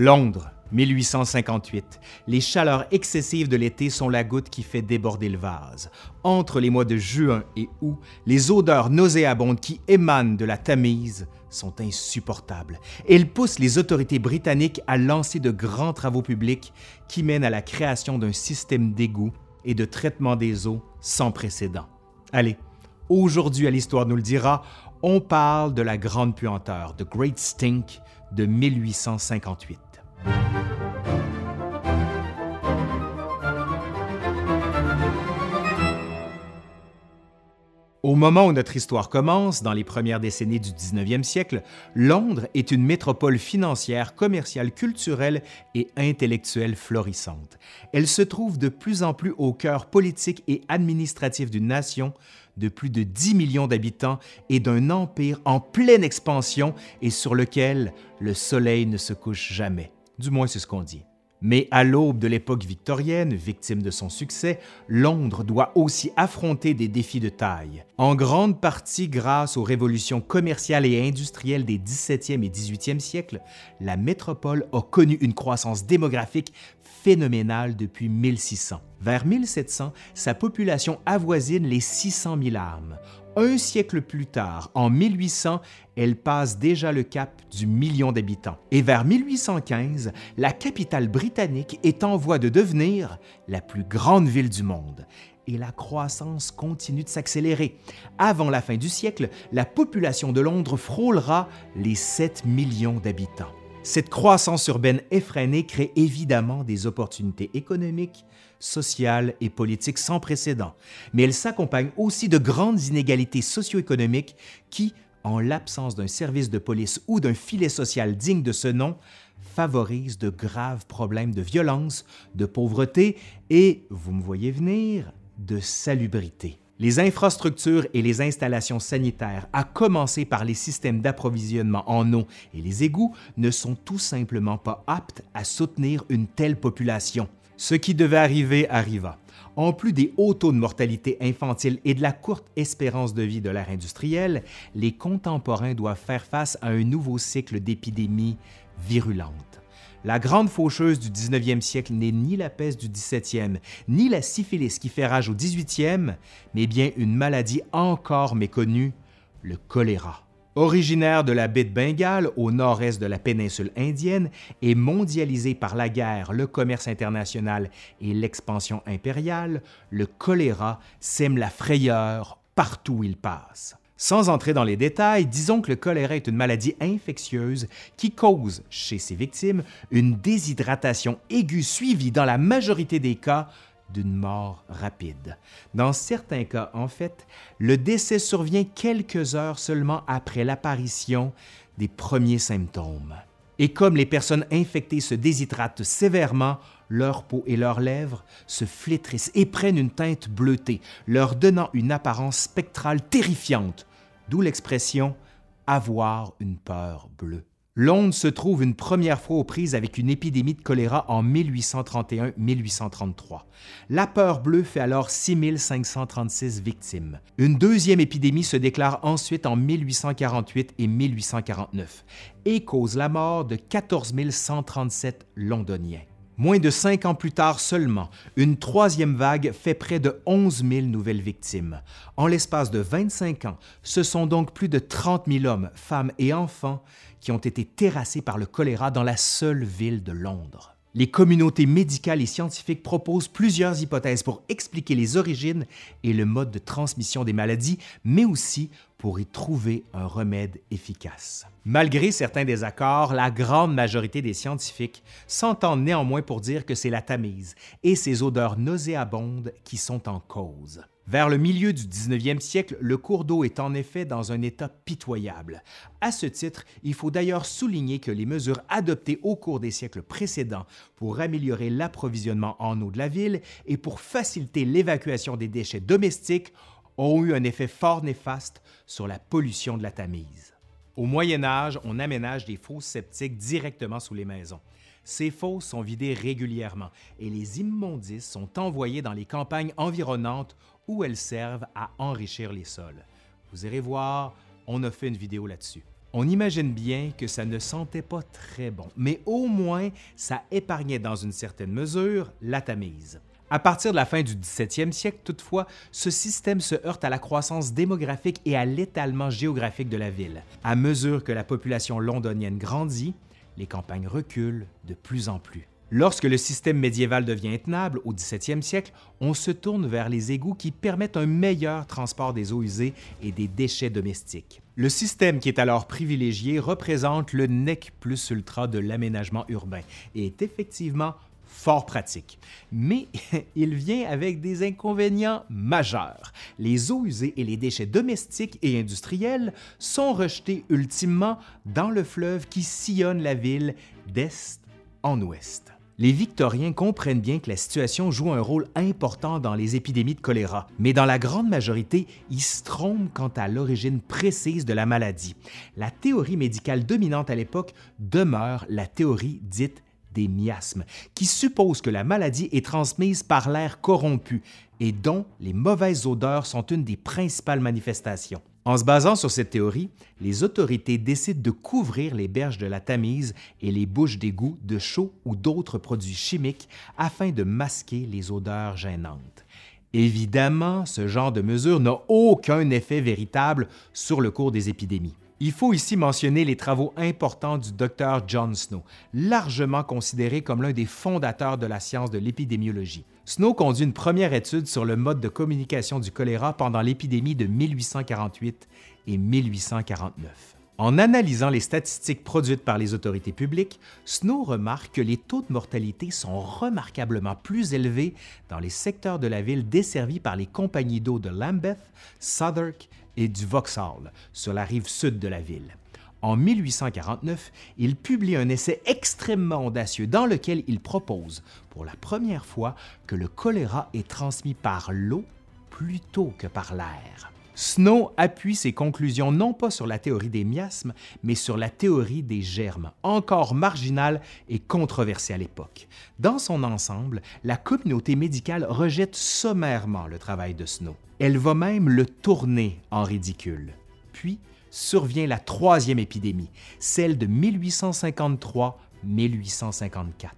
Londres, 1858. Les chaleurs excessives de l'été sont la goutte qui fait déborder le vase. Entre les mois de juin et août, les odeurs nauséabondes qui émanent de la Tamise sont insupportables. Elles poussent les autorités britanniques à lancer de grands travaux publics qui mènent à la création d'un système d'égouts et de traitement des eaux sans précédent. Allez, aujourd'hui à l'Histoire nous le dira, on parle de la Grande Puanteur, The Great Stink, de 1858. Au moment où notre histoire commence, dans les premières décennies du 19e siècle, Londres est une métropole financière, commerciale, culturelle et intellectuelle florissante. Elle se trouve de plus en plus au cœur politique et administratif d'une nation de plus de 10 millions d'habitants et d'un empire en pleine expansion et sur lequel le soleil ne se couche jamais. Du moins, c'est ce qu'on dit. Mais à l'aube de l'époque victorienne, victime de son succès, Londres doit aussi affronter des défis de taille, en grande partie grâce aux révolutions commerciales et industrielles des 17e et 18e siècles. La métropole a connu une croissance démographique phénoménale depuis 1600. Vers 1700, sa population avoisine les 600 000 âmes. Un siècle plus tard, en 1800, elle passe déjà le cap du million d'habitants. Et vers 1815, la capitale britannique est en voie de devenir la plus grande ville du monde. Et la croissance continue de s'accélérer. Avant la fin du siècle, la population de Londres frôlera les 7 millions d'habitants. Cette croissance urbaine effrénée crée évidemment des opportunités économiques, sociales et politiques sans précédent, mais elle s'accompagne aussi de grandes inégalités socio-économiques qui, en l'absence d'un service de police ou d'un filet social digne de ce nom, favorisent de graves problèmes de violence, de pauvreté et, vous me voyez venir, de salubrité. Les infrastructures et les installations sanitaires, à commencer par les systèmes d'approvisionnement en eau et les égouts, ne sont tout simplement pas aptes à soutenir une telle population. Ce qui devait arriver arriva. En plus des hauts taux de mortalité infantile et de la courte espérance de vie de l'ère industrielle, les contemporains doivent faire face à un nouveau cycle d'épidémies virulentes. La grande faucheuse du 19e siècle n'est ni la peste du 17e, ni la syphilis qui fait rage au 18e, mais bien une maladie encore méconnue, le choléra. Originaire de la baie de Bengale au nord-est de la péninsule indienne et mondialisé par la guerre, le commerce international et l'expansion impériale, le choléra sème la frayeur partout où il passe. Sans entrer dans les détails, disons que le choléra est une maladie infectieuse qui cause chez ses victimes une déshydratation aiguë suivie dans la majorité des cas d'une mort rapide. Dans certains cas, en fait, le décès survient quelques heures seulement après l'apparition des premiers symptômes. Et comme les personnes infectées se déshydratent sévèrement, leur peau et leurs lèvres se flétrissent et prennent une teinte bleutée, leur donnant une apparence spectrale terrifiante, d'où l'expression avoir une peur bleue. Londres se trouve une première fois aux prises avec une épidémie de choléra en 1831-1833. La peur bleue fait alors 6536 victimes. Une deuxième épidémie se déclare ensuite en 1848 et 1849 et cause la mort de 14 137 Londoniens. Moins de cinq ans plus tard seulement, une troisième vague fait près de 11 000 nouvelles victimes. En l'espace de 25 ans, ce sont donc plus de 30 000 hommes, femmes et enfants qui ont été terrassés par le choléra dans la seule ville de Londres. Les communautés médicales et scientifiques proposent plusieurs hypothèses pour expliquer les origines et le mode de transmission des maladies, mais aussi pour y trouver un remède efficace. Malgré certains désaccords, la grande majorité des scientifiques s'entendent néanmoins pour dire que c'est la Tamise et ses odeurs nauséabondes qui sont en cause. Vers le milieu du 19e siècle, le cours d'eau est en effet dans un état pitoyable. À ce titre, il faut d'ailleurs souligner que les mesures adoptées au cours des siècles précédents pour améliorer l'approvisionnement en eau de la ville et pour faciliter l'évacuation des déchets domestiques ont eu un effet fort néfaste sur la pollution de la Tamise. Au Moyen Âge, on aménage des fosses septiques directement sous les maisons. Ces fosses sont vidées régulièrement et les immondices sont envoyés dans les campagnes environnantes où elles servent à enrichir les sols. Vous irez voir, on a fait une vidéo là-dessus. On imagine bien que ça ne sentait pas très bon, mais au moins ça épargnait dans une certaine mesure la Tamise. À partir de la fin du 17e siècle, toutefois, ce système se heurte à la croissance démographique et à l'étalement géographique de la ville. À mesure que la population londonienne grandit, les campagnes reculent de plus en plus. Lorsque le système médiéval devient intenable au 17e siècle, on se tourne vers les égouts qui permettent un meilleur transport des eaux usées et des déchets domestiques. Le système qui est alors privilégié représente le nec plus ultra de l'aménagement urbain et est effectivement fort pratique. Mais il vient avec des inconvénients majeurs. Les eaux usées et les déchets domestiques et industriels sont rejetés ultimement dans le fleuve qui sillonne la ville d'est en ouest. Les Victoriens comprennent bien que la situation joue un rôle important dans les épidémies de choléra, mais dans la grande majorité, ils se trompent quant à l'origine précise de la maladie. La théorie médicale dominante à l'époque demeure la théorie dite des miasmes, qui suppose que la maladie est transmise par l'air corrompu et dont les mauvaises odeurs sont une des principales manifestations. En se basant sur cette théorie, les autorités décident de couvrir les berges de la Tamise et les bouches d'égout de chaux ou d'autres produits chimiques afin de masquer les odeurs gênantes. Évidemment, ce genre de mesure n'a aucun effet véritable sur le cours des épidémies. Il faut ici mentionner les travaux importants du Dr John Snow, largement considéré comme l'un des fondateurs de la science de l'épidémiologie. Snow conduit une première étude sur le mode de communication du choléra pendant l'épidémie de 1848 et 1849. En analysant les statistiques produites par les autorités publiques, Snow remarque que les taux de mortalité sont remarquablement plus élevés dans les secteurs de la ville desservis par les compagnies d'eau de Lambeth, Southwark et du Vauxhall, sur la rive sud de la ville. En 1849, il publie un essai extrêmement audacieux dans lequel il propose, pour la première fois, que le choléra est transmis par l'eau plutôt que par l'air. Snow appuie ses conclusions non pas sur la théorie des miasmes, mais sur la théorie des germes, encore marginale et controversée à l'époque. Dans son ensemble, la communauté médicale rejette sommairement le travail de Snow. Elle va même le tourner en ridicule. Puis survient la troisième épidémie, celle de 1853-1854.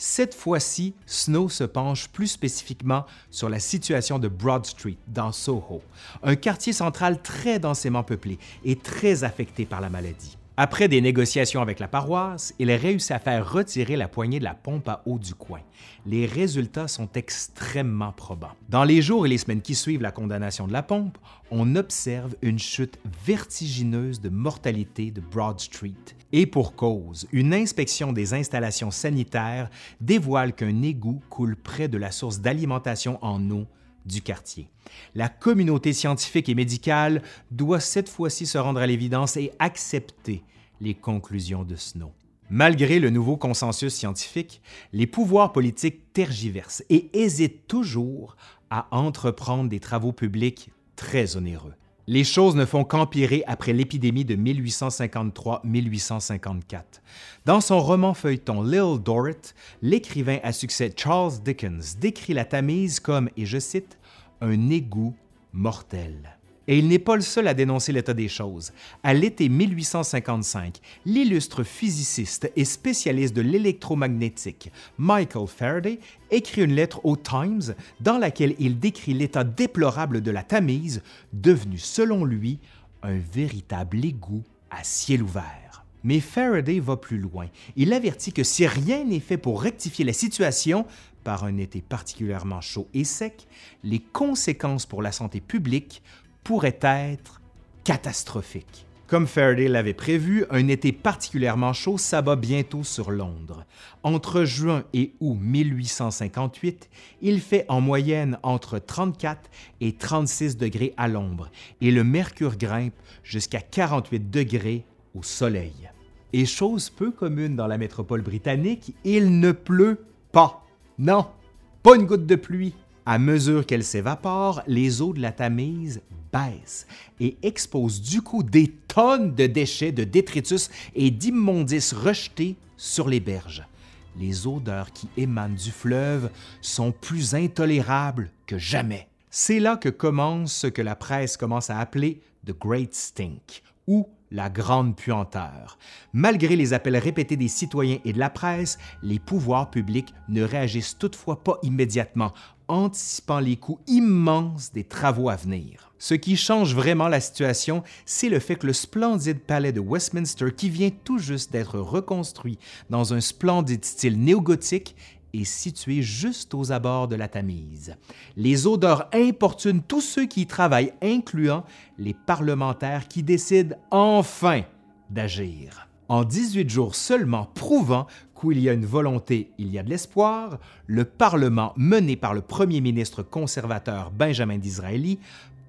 Cette fois-ci, Snow se penche plus spécifiquement sur la situation de Broad Street, dans Soho, un quartier central très densément peuplé et très affecté par la maladie. Après des négociations avec la paroisse, il réussit à faire retirer la poignée de la pompe à eau du coin. Les résultats sont extrêmement probants. Dans les jours et les semaines qui suivent la condamnation de la pompe, on observe une chute vertigineuse de mortalité de Broad Street. Et pour cause, une inspection des installations sanitaires dévoile qu'un égout coule près de la source d'alimentation en eau du quartier. La communauté scientifique et médicale doit cette fois-ci se rendre à l'évidence et accepter les conclusions de Snow. Malgré le nouveau consensus scientifique, les pouvoirs politiques tergiversent et hésitent toujours à entreprendre des travaux publics très onéreux. Les choses ne font qu'empirer après l'épidémie de 1853-1854. Dans son roman feuilleton Little Dorrit, l'écrivain à succès Charles Dickens décrit la Tamise comme, et je cite, un égout mortel. Et il n'est pas le seul à dénoncer l'état des choses. À l'été 1855, l'illustre physiciste et spécialiste de l'électromagnétique Michael Faraday écrit une lettre au Times dans laquelle il décrit l'état déplorable de la Tamise, devenue selon lui un véritable égout à ciel ouvert. Mais Faraday va plus loin. Il avertit que si rien n'est fait pour rectifier la situation, par un été particulièrement chaud et sec, les conséquences pour la santé publique pourrait être catastrophique. Comme Faraday l'avait prévu, un été particulièrement chaud s'abat bientôt sur Londres. Entre juin et août 1858, il fait en moyenne entre 34 et 36 degrés à l'ombre et le mercure grimpe jusqu'à 48 degrés au soleil. Et chose peu commune dans la métropole britannique, il ne pleut pas. Non, pas une goutte de pluie. À mesure qu'elle s'évapore, les eaux de la Tamise baisse et expose du coup des tonnes de déchets, de détritus et d'immondices rejetés sur les berges. Les odeurs qui émanent du fleuve sont plus intolérables que jamais. C'est là que commence ce que la presse commence à appeler The Great Stink, ou la grande puanteur. Malgré les appels répétés des citoyens et de la presse, les pouvoirs publics ne réagissent toutefois pas immédiatement, anticipant les coûts immenses des travaux à venir. Ce qui change vraiment la situation, c'est le fait que le splendide palais de Westminster, qui vient tout juste d'être reconstruit dans un splendide style néogothique, est situé juste aux abords de la Tamise. Les odeurs importunent tous ceux qui y travaillent, incluant les parlementaires qui décident enfin d'agir. En 18 jours seulement, prouvant qu'il y a une volonté, il y a de l'espoir, le Parlement, mené par le premier ministre conservateur Benjamin Disraeli,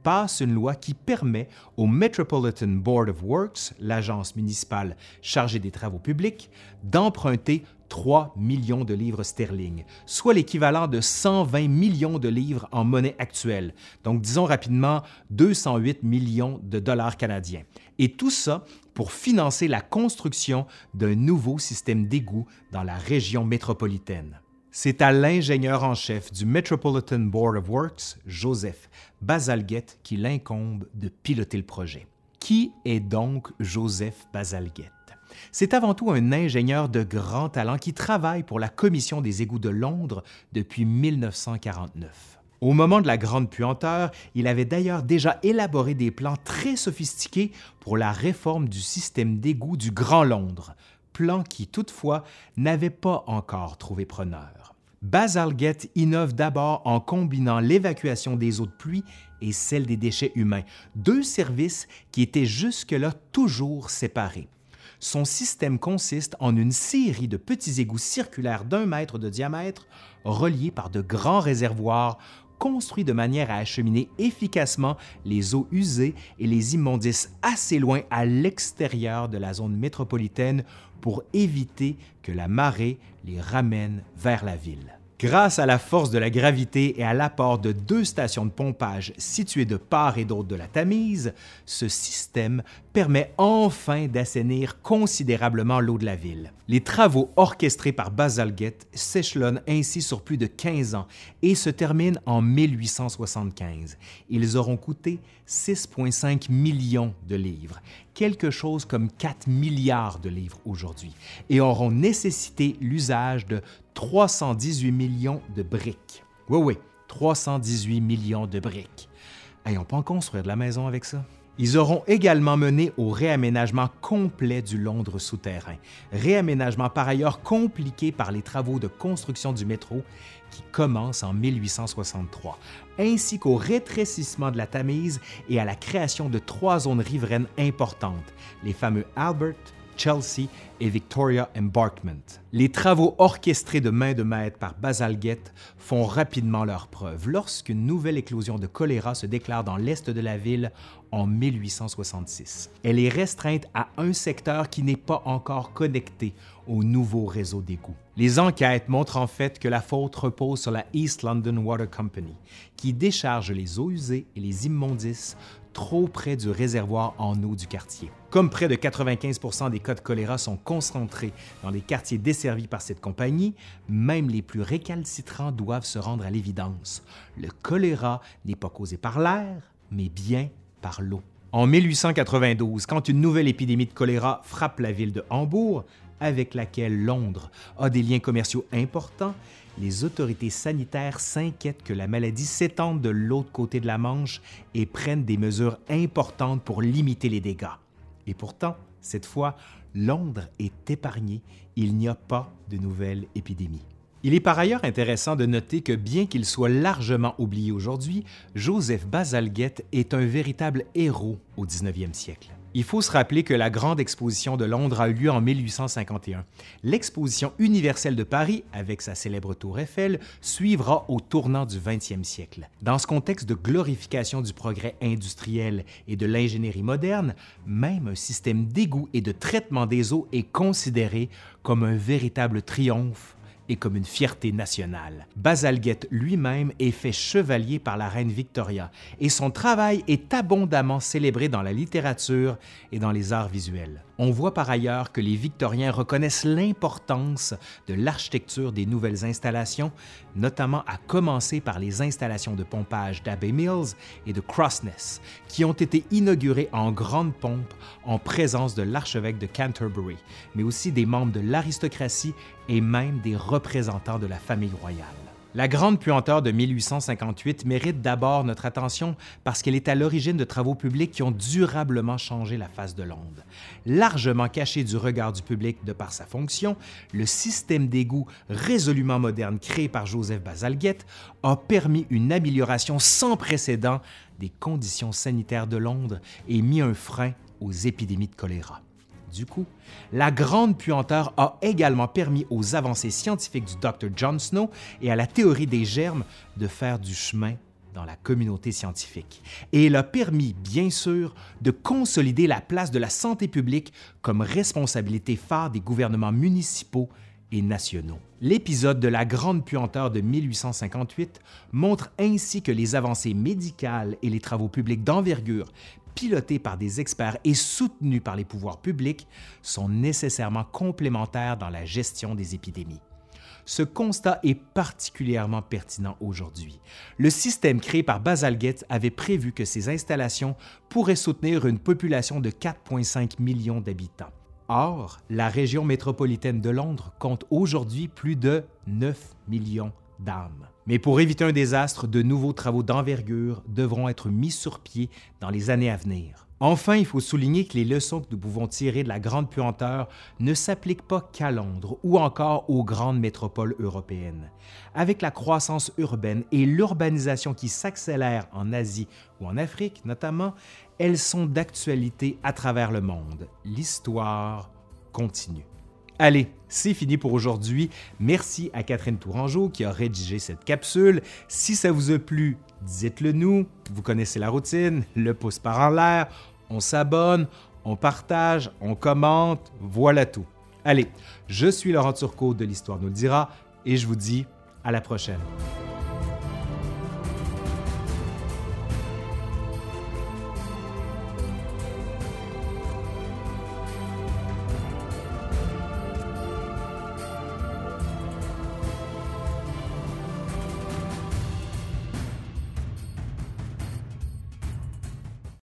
passe une loi qui permet au Metropolitan Board of Works, l'agence municipale chargée des travaux publics, d'emprunter 3 millions de livres sterling, soit l'équivalent de 120 millions de livres en monnaie actuelle, donc disons rapidement 208 millions de dollars canadiens. Et tout ça pour financer la construction d'un nouveau système d'égout dans la région métropolitaine. C'est à l'ingénieur en chef du Metropolitan Board of Works, Joseph Bazalgette, qu'il incombe de piloter le projet. Qui est donc Joseph Bazalgette? C'est avant tout un ingénieur de grand talent qui travaille pour la Commission des égouts de Londres depuis 1949. Au moment de la Grande Puanteur, il avait d'ailleurs déjà élaboré des plans très sophistiqués pour la réforme du système d'égouts du Grand Londres, plan qui toutefois n'avait pas encore trouvé preneur. Bazalgette innove d'abord en combinant l'évacuation des eaux de pluie et celle des déchets humains, deux services qui étaient jusque-là toujours séparés. Son système consiste en une série de petits égouts circulaires d'un mètre de diamètre reliés par de grands réservoirs construits de manière à acheminer efficacement les eaux usées et les immondices assez loin à l'extérieur de la zone métropolitaine pour éviter que la marée les ramène vers la ville. Grâce à la force de la gravité et à l'apport de deux stations de pompage situées de part et d'autre de la Tamise, ce système permet enfin d'assainir considérablement l'eau de la ville. Les travaux orchestrés par Bazalgette s'échelonnent ainsi sur plus de 15 ans et se terminent en 1875. Ils auront coûté 6,5 millions de livres, quelque chose comme 4 milliards de livres aujourd'hui, et auront nécessité l'usage de 318 millions de briques. Oui, oui, 318 millions de briques. Hey, on peut en construire de la maison avec ça? Ils auront également mené au réaménagement complet du Londres souterrain, réaménagement par ailleurs compliqué par les travaux de construction du métro qui commencent en 1863, ainsi qu'au rétrécissement de la Tamise et à la création de trois zones riveraines importantes, les fameux Albert, Chelsea et Victoria Embarkment. Les travaux orchestrés de main de maître par Bazalgette font rapidement leurs preuves lorsqu'une nouvelle éclosion de choléra se déclare dans l'est de la ville en 1866. Elle est restreinte à un secteur qui n'est pas encore connecté au nouveau réseau d'égouts. Les enquêtes montrent en fait que la faute repose sur la East London Water Company, qui décharge les eaux usées et les immondices trop près du réservoir en eau du quartier. Comme près de 95% des cas de choléra sont concentrés dans les quartiers desservis par cette compagnie, même les plus récalcitrants doivent se rendre à l'évidence. Le choléra n'est pas causé par l'air, mais bien par l'eau. En 1892, quand une nouvelle épidémie de choléra frappe la ville de Hambourg, avec laquelle Londres a des liens commerciaux importants, les autorités sanitaires s'inquiètent que la maladie s'étende de l'autre côté de la Manche et prennent des mesures importantes pour limiter les dégâts. Et pourtant, cette fois, Londres est épargné, il n'y a pas de nouvelle épidémie. Il est par ailleurs intéressant de noter que bien qu'il soit largement oublié aujourd'hui, Joseph Bazalgette est un véritable héros au 19e siècle. Il faut se rappeler que la Grande Exposition de Londres a eu lieu en 1851. L'Exposition universelle de Paris, avec sa célèbre tour Eiffel, suivra au tournant du 20e siècle. Dans ce contexte de glorification du progrès industriel et de l'ingénierie moderne, même un système d'égout et de traitement des eaux est considéré comme un véritable triomphe et comme une fierté nationale. Bazalgette lui-même est fait chevalier par la reine Victoria et son travail est abondamment célébré dans la littérature et dans les arts visuels. On voit par ailleurs que les Victoriens reconnaissent l'importance de l'architecture des nouvelles installations, notamment à commencer par les installations de pompage d'Abbey Mills et de Crossness, qui ont été inaugurées en grande pompe en présence de l'archevêque de Canterbury, mais aussi des membres de l'aristocratie et même des représentants de la famille royale. La Grande Puanteur de 1858 mérite d'abord notre attention parce qu'elle est à l'origine de travaux publics qui ont durablement changé la face de Londres. Largement caché du regard du public de par sa fonction, le système d'égout résolument moderne créé par Joseph Bazalgette a permis une amélioration sans précédent des conditions sanitaires de Londres et mis un frein aux épidémies de choléra. Du coup, la grande puanteur a également permis aux avancées scientifiques du Dr. John Snow et à la théorie des germes de faire du chemin dans la communauté scientifique. Et elle a permis, bien sûr, de consolider la place de la santé publique comme responsabilité phare des gouvernements municipaux et nationaux. L'épisode de la Grande Puanteur de 1858 montre ainsi que les avancées médicales et les travaux publics d'envergure pilotés par des experts et soutenus par les pouvoirs publics, sont nécessairement complémentaires dans la gestion des épidémies. Ce constat est particulièrement pertinent aujourd'hui. Le système créé par Bazalgette avait prévu que ces installations pourraient soutenir une population de 4,5 millions d'habitants. Or, la région métropolitaine de Londres compte aujourd'hui plus de 9 millions d'âmes. Mais pour éviter un désastre, de nouveaux travaux d'envergure devront être mis sur pied dans les années à venir. Enfin, il faut souligner que les leçons que nous pouvons tirer de la grande puanteur ne s'appliquent pas qu'à Londres ou encore aux grandes métropoles européennes. Avec la croissance urbaine et l'urbanisation qui s'accélère en Asie ou en Afrique notamment, elles sont d'actualité à travers le monde. L'histoire continue. Allez, c'est fini pour aujourd'hui. Merci à Catherine Tourangeau qui a rédigé cette capsule. Si ça vous a plu, dites-le nous. Vous connaissez la routine, le pouce par en l'air, on s'abonne, on partage, on commente, voilà tout. Allez, je suis Laurent Turcot de l'Histoire nous le dira et je vous dis à la prochaine.